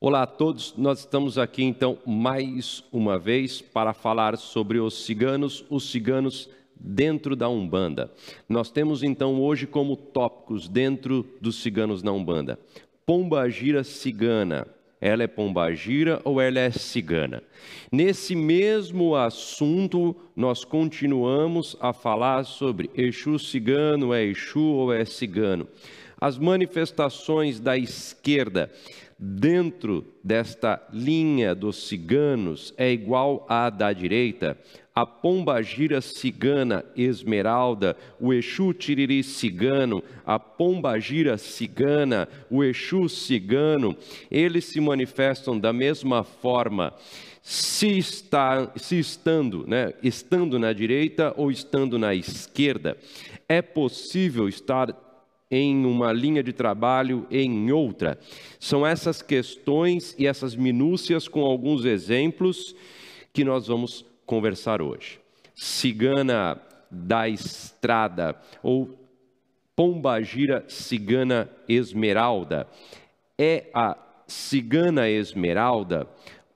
Olá a todos, nós estamos aqui então mais uma vez para falar sobre os ciganos, os ciganos dentro da Umbanda. Nós temos então hoje como tópicos dentro dos ciganos na Umbanda: Pombagira cigana. Ela é pombagira ou ela é cigana? Nesse mesmo assunto, nós continuamos a falar sobre Exu cigano, é Exu ou é cigano. As manifestações da esquerda dentro desta linha dos ciganos é igual à da direita, a pombagira cigana esmeralda, o Exu tiriri cigano, a pombagira cigana, o Exu cigano, eles se manifestam da mesma forma, se, está, se estando, né, estando na direita ou estando na esquerda. É possível estar em uma linha de trabalho em outra. São essas questões e essas minúcias com alguns exemplos que nós vamos conversar hoje. Cigana da estrada ou pombagira cigana esmeralda. É a cigana esmeralda,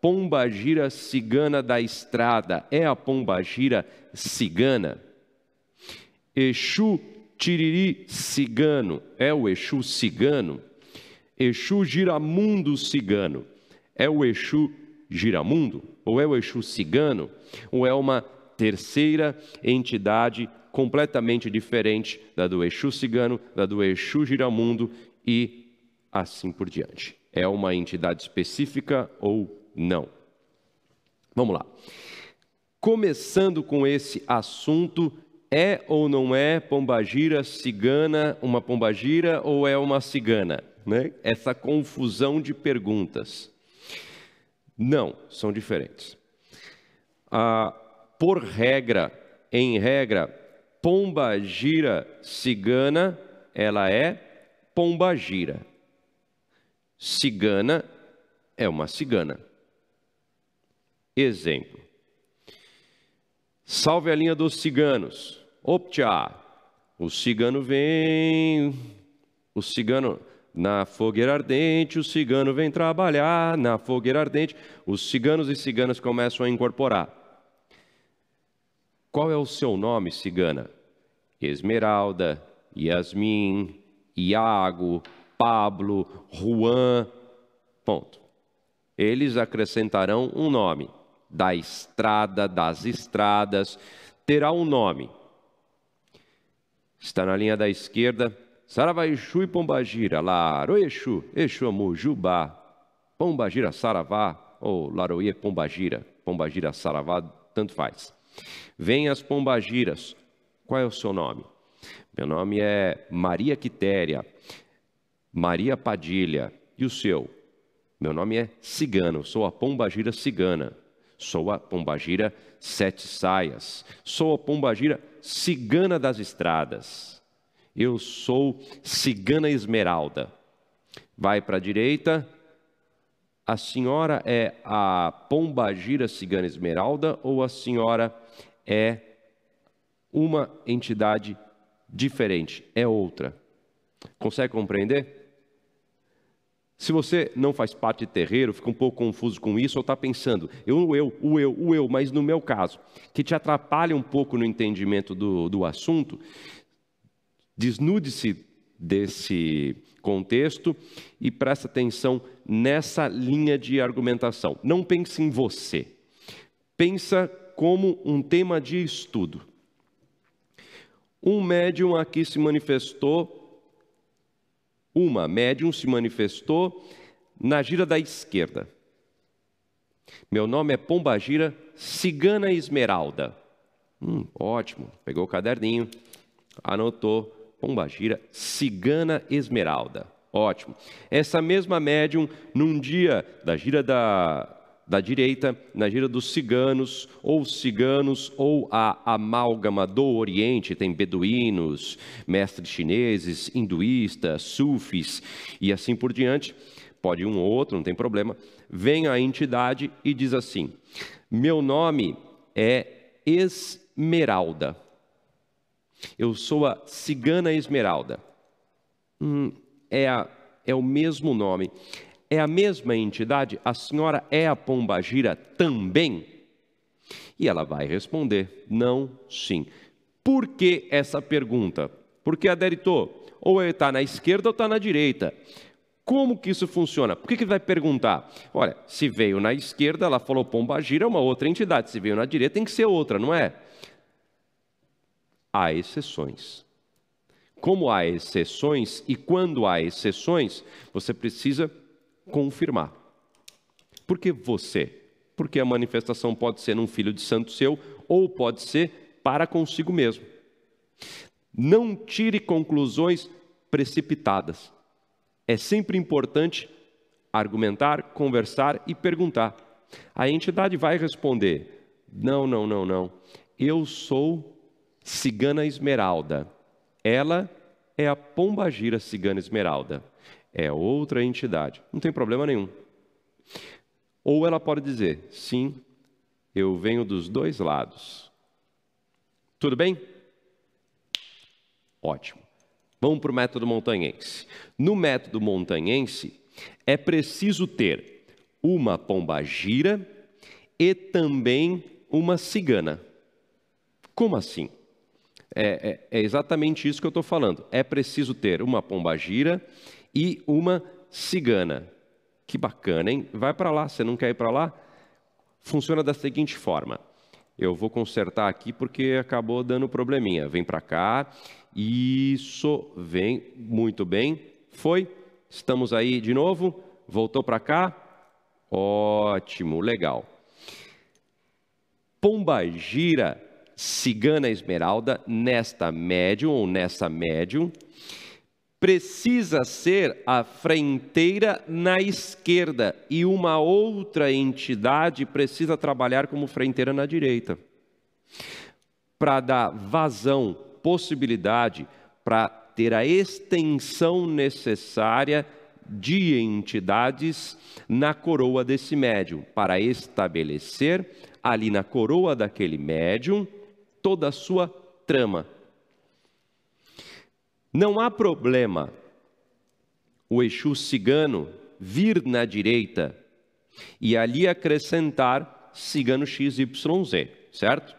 pombagira cigana da estrada, é a pombagira cigana. Exu Tiriri cigano é o Exu cigano. Exu giramundo cigano é o Exu giramundo? Ou é o Exu cigano? Ou é uma terceira entidade completamente diferente da do Exu cigano, da do Exu giramundo e assim por diante? É uma entidade específica ou não? Vamos lá. Começando com esse assunto é ou não é pombagira cigana uma pombagira ou é uma cigana? Né? Essa confusão de perguntas. Não, são diferentes. Ah, por regra, em regra, pombagira cigana, ela é pombagira. Cigana é uma cigana. Exemplo. Salve a linha dos ciganos. Optia, o cigano vem, o cigano na fogueira ardente, o cigano vem trabalhar na fogueira ardente. Os ciganos e ciganas começam a incorporar. Qual é o seu nome, cigana? Esmeralda, Yasmin, Iago, Pablo, Juan. Ponto. Eles acrescentarão um nome. Da estrada, das estradas, terá um nome está na linha da esquerda. Saravá Exu e Pombagira, Laroe Exu, Exu Amu, Jubá, Pombagira Saravá, ou Laroie Pombagira, Pombagira Saravá, tanto faz. Vem as Pombagiras, qual é o seu nome? Meu nome é Maria Quitéria, Maria Padilha, e o seu? Meu nome é Cigano, sou a Pombagira Cigana. Sou a pombagira sete saias. Sou a pombagira cigana das estradas. Eu sou cigana esmeralda. Vai para a direita. A senhora é a pombagira cigana esmeralda ou a senhora é uma entidade diferente? É outra. Consegue compreender? Se você não faz parte de terreiro, fica um pouco confuso com isso, ou está pensando, eu, o eu, o eu, o eu, mas no meu caso, que te atrapalha um pouco no entendimento do, do assunto, desnude-se desse contexto e presta atenção nessa linha de argumentação. Não pense em você, pensa como um tema de estudo. Um médium aqui se manifestou uma médium se manifestou na gira da esquerda. Meu nome é Pombagira Cigana Esmeralda. Hum, ótimo, pegou o caderninho, anotou Pombagira Cigana Esmeralda. Ótimo. Essa mesma médium, num dia da gira da, da direita, na gira dos ciganos, ou ciganos, ou a amálgama do Oriente, tem beduínos, mestres chineses, hinduístas, sufis e assim por diante, pode um ou outro, não tem problema, vem a entidade e diz assim: Meu nome é Esmeralda. Eu sou a cigana Esmeralda. Hum, é, a, é o mesmo nome é a mesma entidade? A senhora é a pombagira também? E ela vai responder: não, sim. Por que essa pergunta? Porque Aderito, ou ele está na esquerda ou está na direita. Como que isso funciona? Por que, que vai perguntar? Olha, se veio na esquerda, ela falou pombagira, é uma outra entidade. Se veio na direita, tem que ser outra, não é? Há exceções. Como há exceções, e quando há exceções, você precisa confirmar. Por que você? Porque a manifestação pode ser num filho de santo seu, ou pode ser para consigo mesmo. Não tire conclusões precipitadas. É sempre importante argumentar, conversar e perguntar. A entidade vai responder: não, não, não, não. Eu sou cigana esmeralda. Ela é a pombagira cigana esmeralda. É outra entidade. Não tem problema nenhum. Ou ela pode dizer: sim, eu venho dos dois lados. Tudo bem? Ótimo. Vamos para o método montanhense. No método montanhense, é preciso ter uma pombagira e também uma cigana. Como assim? É, é, é exatamente isso que eu estou falando. É preciso ter uma pombagira e uma cigana. Que bacana, hein? Vai para lá, você não quer ir para lá? Funciona da seguinte forma. Eu vou consertar aqui porque acabou dando probleminha. Vem para cá. Isso, vem muito bem. Foi. Estamos aí de novo. Voltou para cá. Ótimo, legal. Pomba gira cigana esmeralda nesta médium ou nessa médium precisa ser a frenteira na esquerda e uma outra entidade precisa trabalhar como frenteira na direita. Para dar vazão, possibilidade, para ter a extensão necessária de entidades na coroa desse médium, para estabelecer ali na coroa daquele médium toda a sua trama, não há problema o Exu cigano vir na direita e ali acrescentar cigano XYZ, certo?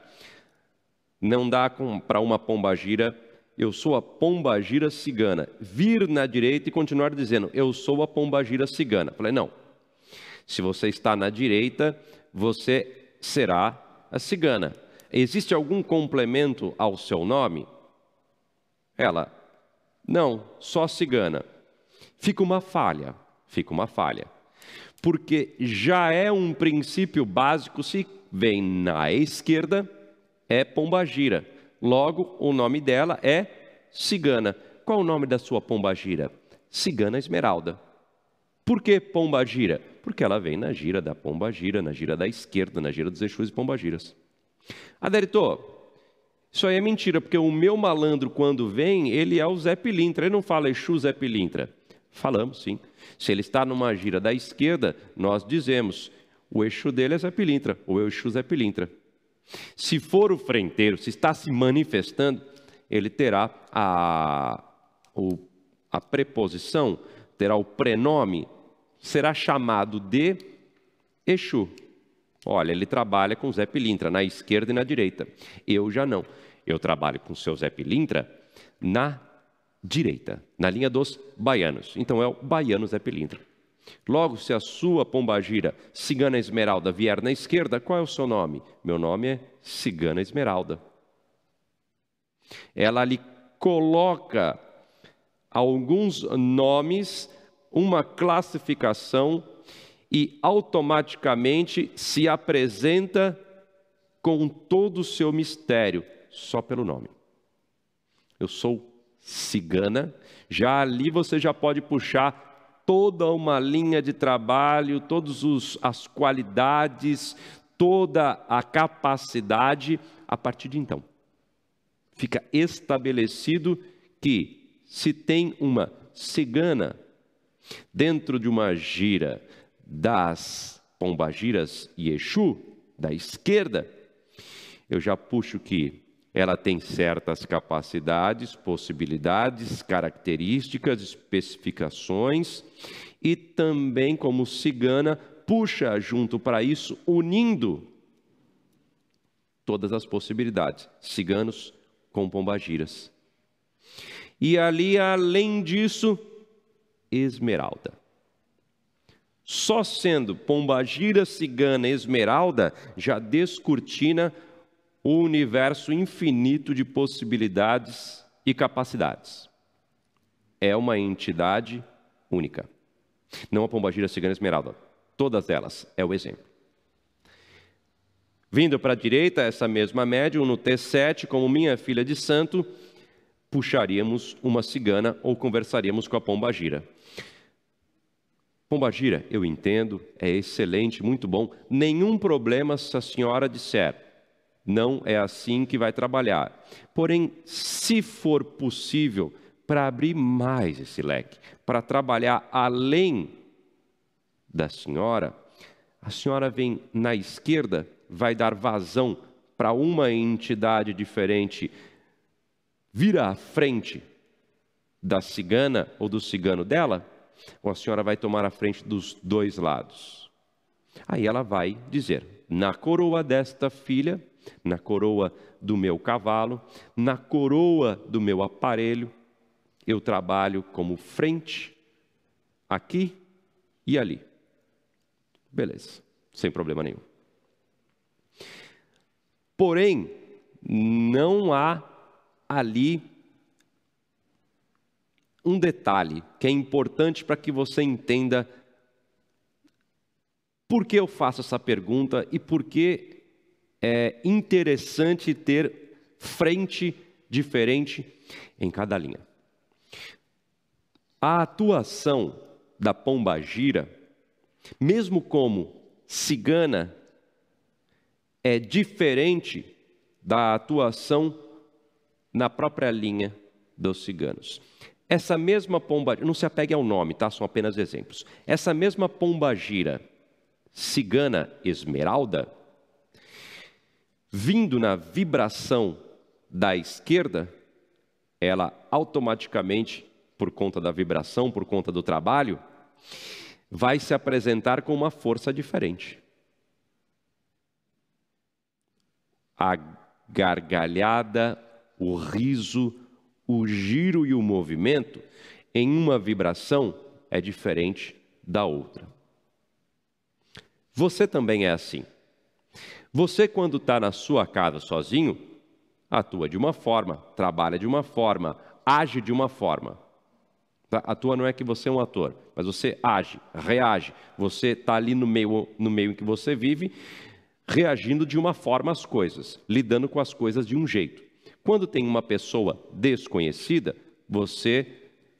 Não dá para uma pombagira, eu sou a pombagira cigana, vir na direita e continuar dizendo, eu sou a pombagira cigana. Falei, não. Se você está na direita, você será a cigana. Existe algum complemento ao seu nome? Ela não, só cigana. Fica uma falha, fica uma falha. Porque já é um princípio básico, se vem na esquerda, é pombagira. Logo, o nome dela é cigana. Qual o nome da sua pombagira? Cigana Esmeralda. Por que pombagira? Porque ela vem na gira da pombagira, na gira da esquerda, na gira dos Exus e pombagiras. Aderito, isso aí é mentira, porque o meu malandro, quando vem, ele é o Zé Pilintra. Ele não fala Exu Zé Pilintra. Falamos, sim. Se ele está numa gira da esquerda, nós dizemos, o Exu dele é Zé Pilintra, ou o Exu Zé Pilintra. Se for o frenteiro, se está se manifestando, ele terá a, o, a preposição, terá o prenome, será chamado de Exu. Olha, ele trabalha com Zé Pilintra, na esquerda e na direita. Eu já não. Eu trabalho com o seu Zé Pilintra na direita, na linha dos baianos. Então é o baiano Zé Pilintra. Logo, se a sua pombagira Cigana Esmeralda vier na esquerda, qual é o seu nome? Meu nome é Cigana Esmeralda. Ela lhe coloca alguns nomes, uma classificação e automaticamente se apresenta com todo o seu mistério, só pelo nome. Eu sou cigana, já ali você já pode puxar toda uma linha de trabalho, todas as qualidades, toda a capacidade a partir de então. Fica estabelecido que se tem uma cigana dentro de uma gira, das pombagiras Exu, da esquerda, eu já puxo que ela tem certas capacidades, possibilidades, características, especificações e também, como cigana, puxa junto para isso, unindo todas as possibilidades, ciganos com pombagiras. E ali, além disso, esmeralda. Só sendo pombagira, cigana, esmeralda, já descortina o universo infinito de possibilidades e capacidades. É uma entidade única. Não a pombagira, cigana, esmeralda. Todas elas é o exemplo. Vindo para a direita, essa mesma médium, no T7, como minha filha de santo, puxaríamos uma cigana ou conversaríamos com a pombagira. Pombagira, eu entendo, é excelente, muito bom. Nenhum problema se a senhora disser. Não é assim que vai trabalhar. Porém, se for possível, para abrir mais esse leque, para trabalhar além da senhora, a senhora vem na esquerda vai dar vazão para uma entidade diferente, vira à frente da cigana ou do cigano dela, ou a senhora vai tomar a frente dos dois lados. Aí ela vai dizer: na coroa desta filha, na coroa do meu cavalo, na coroa do meu aparelho, eu trabalho como frente, aqui e ali. Beleza, sem problema nenhum. Porém, não há ali um detalhe que é importante para que você entenda por que eu faço essa pergunta e por que é interessante ter frente diferente em cada linha. A atuação da pomba gira, mesmo como cigana é diferente da atuação na própria linha dos ciganos. Essa mesma pomba, não se apegue ao nome, tá? São apenas exemplos. Essa mesma pomba gira cigana esmeralda, vindo na vibração da esquerda, ela automaticamente, por conta da vibração, por conta do trabalho, vai se apresentar com uma força diferente. a gargalhada, o riso, o giro e o movimento em uma vibração é diferente da outra. Você também é assim. Você, quando está na sua casa sozinho, atua de uma forma, trabalha de uma forma, age de uma forma. Tá? Atua não é que você é um ator, mas você age, reage. Você está ali no meio, no meio em que você vive reagindo de uma forma às coisas, lidando com as coisas de um jeito. Quando tem uma pessoa desconhecida, você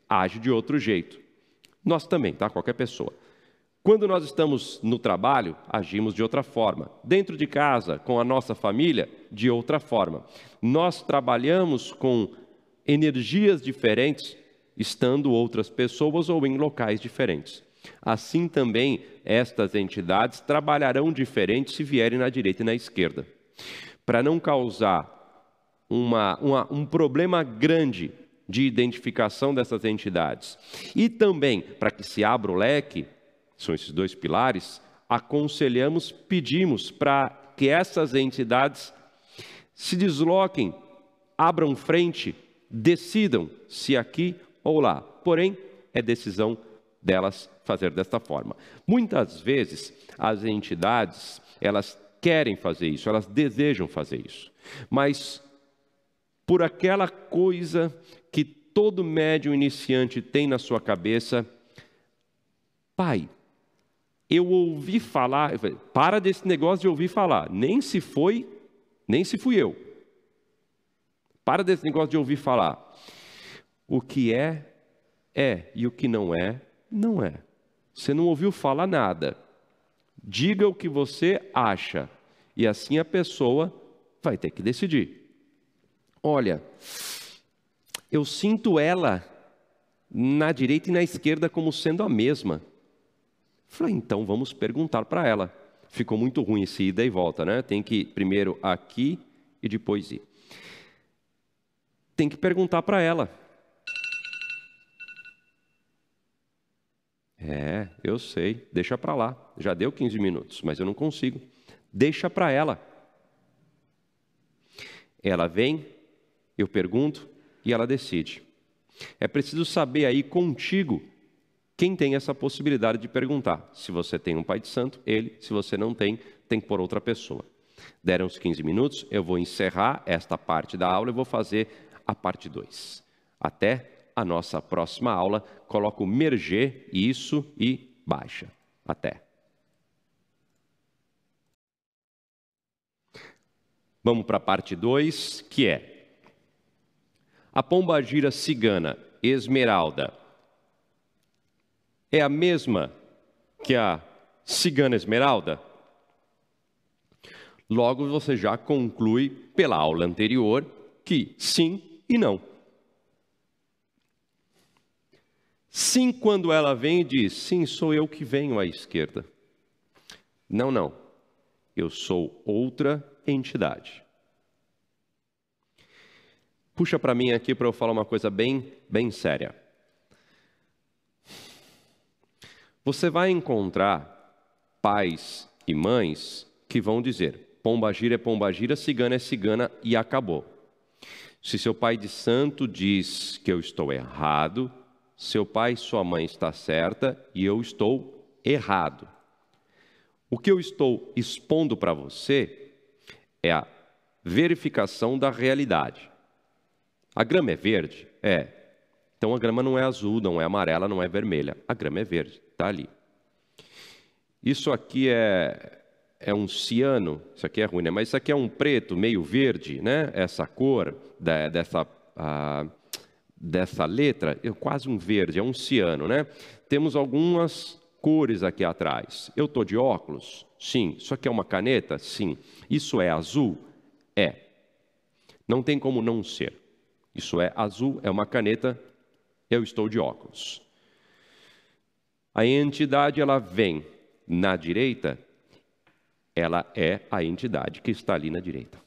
age de outro jeito. Nós também, tá? Qualquer pessoa. Quando nós estamos no trabalho, agimos de outra forma. Dentro de casa, com a nossa família, de outra forma. Nós trabalhamos com energias diferentes, estando outras pessoas ou em locais diferentes. Assim também estas entidades trabalharão diferente se vierem na direita e na esquerda. Para não causar uma, uma, um problema grande de identificação dessas entidades e também para que se abra o leque, são esses dois pilares, aconselhamos, pedimos para que essas entidades se desloquem, abram frente, decidam se aqui ou lá. Porém, é decisão delas fazer desta forma. Muitas vezes as entidades, elas querem fazer isso, elas desejam fazer isso. Mas por aquela coisa que todo médium iniciante tem na sua cabeça, pai, eu ouvi falar, para desse negócio de ouvir falar, nem se foi, nem se fui eu. Para desse negócio de ouvir falar. O que é, é, e o que não é, não é. Você não ouviu falar nada. Diga o que você acha. E assim a pessoa vai ter que decidir. Olha, eu sinto ela na direita e na esquerda como sendo a mesma. Falei, então vamos perguntar para ela. Ficou muito ruim esse ida e volta, né? Tem que ir primeiro aqui e depois ir. Tem que perguntar para ela. É, eu sei, deixa para lá. Já deu 15 minutos, mas eu não consigo. Deixa para ela. Ela vem, eu pergunto e ela decide. É preciso saber aí contigo quem tem essa possibilidade de perguntar. Se você tem um pai de santo, ele. Se você não tem, tem que pôr outra pessoa. Deram os 15 minutos, eu vou encerrar esta parte da aula e vou fazer a parte 2. Até a nossa próxima aula, coloco merger isso e baixa. Até. Vamos para a parte 2, que é a pombagira cigana esmeralda é a mesma que a cigana esmeralda? Logo você já conclui pela aula anterior que sim e não. Sim, quando ela vem e diz: Sim, sou eu que venho à esquerda. Não, não. Eu sou outra entidade. Puxa para mim aqui para eu falar uma coisa bem, bem séria. Você vai encontrar pais e mães que vão dizer: pombagira é pombagira, cigana é cigana e acabou. Se seu pai de santo diz que eu estou errado, seu pai e sua mãe está certa e eu estou errado. O que eu estou expondo para você é a verificação da realidade. A grama é verde? É. Então a grama não é azul, não é amarela, não é vermelha. A grama é verde, está ali. Isso aqui é, é um ciano, isso aqui é ruim, né? mas isso aqui é um preto, meio verde, né? Essa cor da, dessa, dessa letra, é quase um verde, é um ciano, né? Temos algumas cores aqui atrás. Eu estou de óculos? Sim. Isso aqui é uma caneta? Sim. Isso é azul? É. Não tem como não ser. Isso é azul, é uma caneta, eu estou de óculos. A entidade ela vem na direita ela é a entidade que está ali na direita.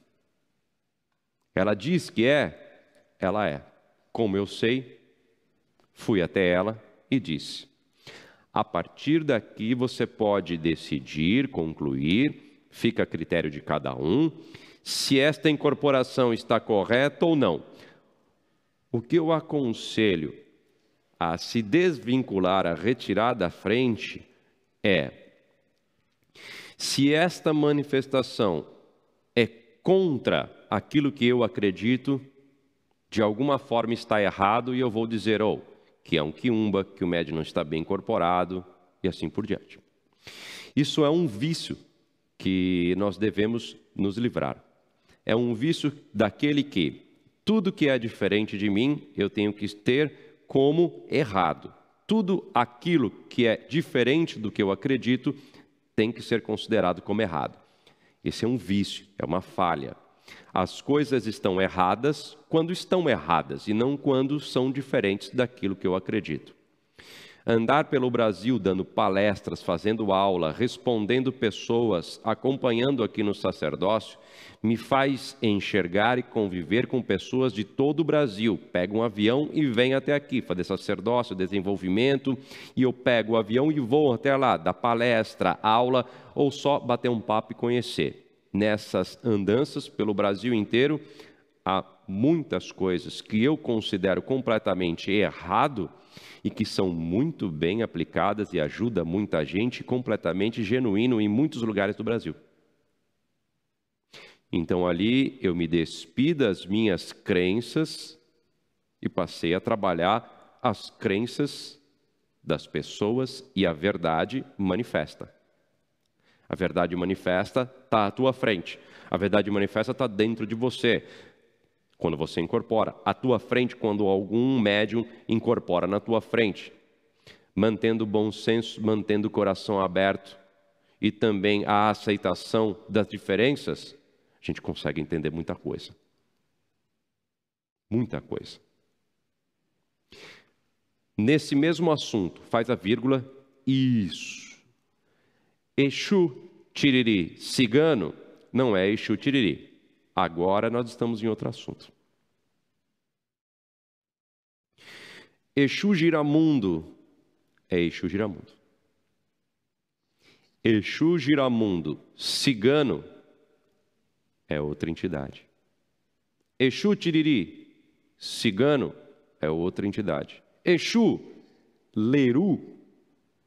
Ela diz que é, ela é. Como eu sei, fui até ela e disse: a partir daqui você pode decidir, concluir, fica a critério de cada um, se esta incorporação está correta ou não. O que eu aconselho a se desvincular, a retirar da frente, é se esta manifestação é contra aquilo que eu acredito, de alguma forma está errado e eu vou dizer, ou oh, que é um quiumba, que o médium não está bem incorporado e assim por diante. Isso é um vício que nós devemos nos livrar. É um vício daquele que tudo que é diferente de mim eu tenho que ter como errado. Tudo aquilo que é diferente do que eu acredito tem que ser considerado como errado. Esse é um vício, é uma falha. As coisas estão erradas quando estão erradas e não quando são diferentes daquilo que eu acredito. Andar pelo Brasil dando palestras, fazendo aula, respondendo pessoas, acompanhando aqui no sacerdócio, me faz enxergar e conviver com pessoas de todo o Brasil. Pego um avião e venho até aqui fazer sacerdócio, desenvolvimento, e eu pego o avião e vou até lá, dar palestra, aula, ou só bater um papo e conhecer. Nessas andanças pelo Brasil inteiro, há muitas coisas que eu considero completamente errado e que são muito bem aplicadas e ajuda muita gente completamente genuíno em muitos lugares do Brasil. Então ali eu me despi das minhas crenças e passei a trabalhar as crenças das pessoas e a verdade manifesta. A verdade manifesta está à tua frente. A verdade manifesta está dentro de você quando você incorpora, à tua frente quando algum médium incorpora na tua frente, mantendo bom senso, mantendo o coração aberto e também a aceitação das diferenças, a gente consegue entender muita coisa. Muita coisa. Nesse mesmo assunto, faz a vírgula, isso. Exu Tiriri cigano não é Exu Tiriri. Agora nós estamos em outro assunto. Exu Giramundo é Exu Giramundo. Exu Giramundo cigano é outra entidade. Exu Tiriri cigano é outra entidade. Exu Leru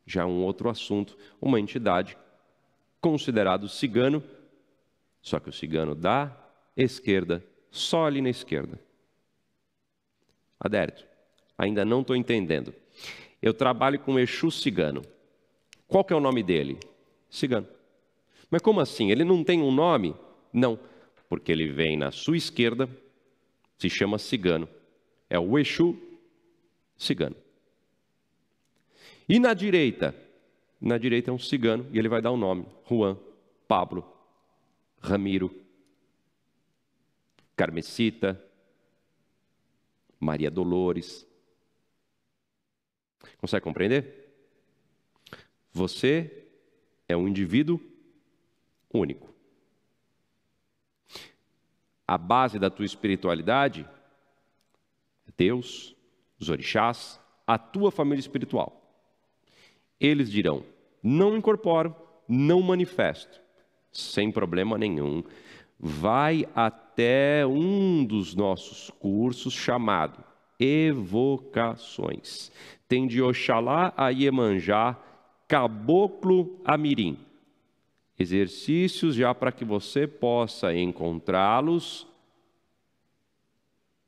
já é um outro assunto, uma entidade considerado cigano, só que o cigano da esquerda, só ali na esquerda. Adérito, ainda não estou entendendo. Eu trabalho com Exu cigano. Qual que é o nome dele? Cigano. Mas como assim? Ele não tem um nome? Não, porque ele vem na sua esquerda, se chama cigano. É o Exu cigano. E na direita? Na direita é um cigano e ele vai dar o um nome: Juan, Pablo, Ramiro, Carmesita, Maria Dolores. Consegue compreender? Você é um indivíduo único. A base da tua espiritualidade é Deus, os orixás, a tua família espiritual. Eles dirão: não incorporo, não manifesto, sem problema nenhum. Vai até um dos nossos cursos chamado Evocações. Tem de Oxalá a Iemanjá, Caboclo Amirim. Exercícios já para que você possa encontrá-los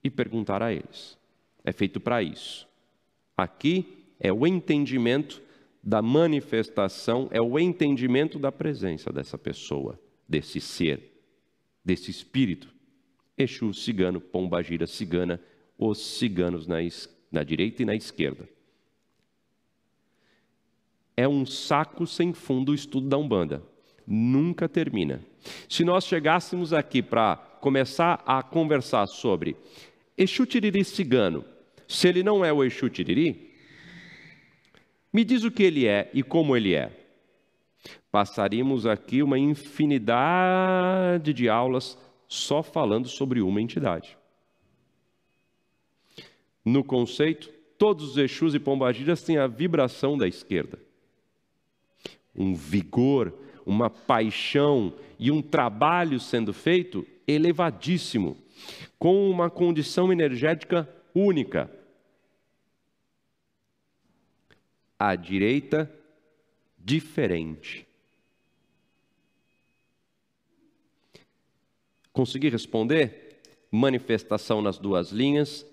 e perguntar a eles. É feito para isso. Aqui é o entendimento da manifestação é o entendimento da presença dessa pessoa, desse ser, desse espírito. Exu, cigano, pombagira, cigana, os ciganos na, na direita e na esquerda. É um saco sem fundo o estudo da Umbanda. Nunca termina. Se nós chegássemos aqui para começar a conversar sobre Exu Tiriri cigano, se ele não é o Exu Tiriri, me diz o que ele é e como ele é. Passaríamos aqui uma infinidade de aulas só falando sobre uma entidade. No conceito, todos os Exus e Pombagiras têm a vibração da esquerda. Um vigor, uma paixão e um trabalho sendo feito elevadíssimo, com uma condição energética única. à direita, diferente. Consegui responder? Manifestação nas duas linhas.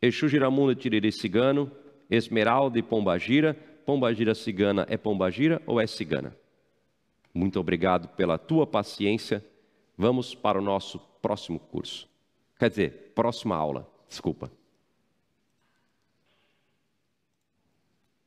Exu Giramunda Tiriri Cigano, Esmeralda e Pombagira. Pombagira Cigana é Pombagira ou é Cigana? Muito obrigado pela tua paciência. Vamos para o nosso próximo curso. Quer dizer, próxima aula. Desculpa.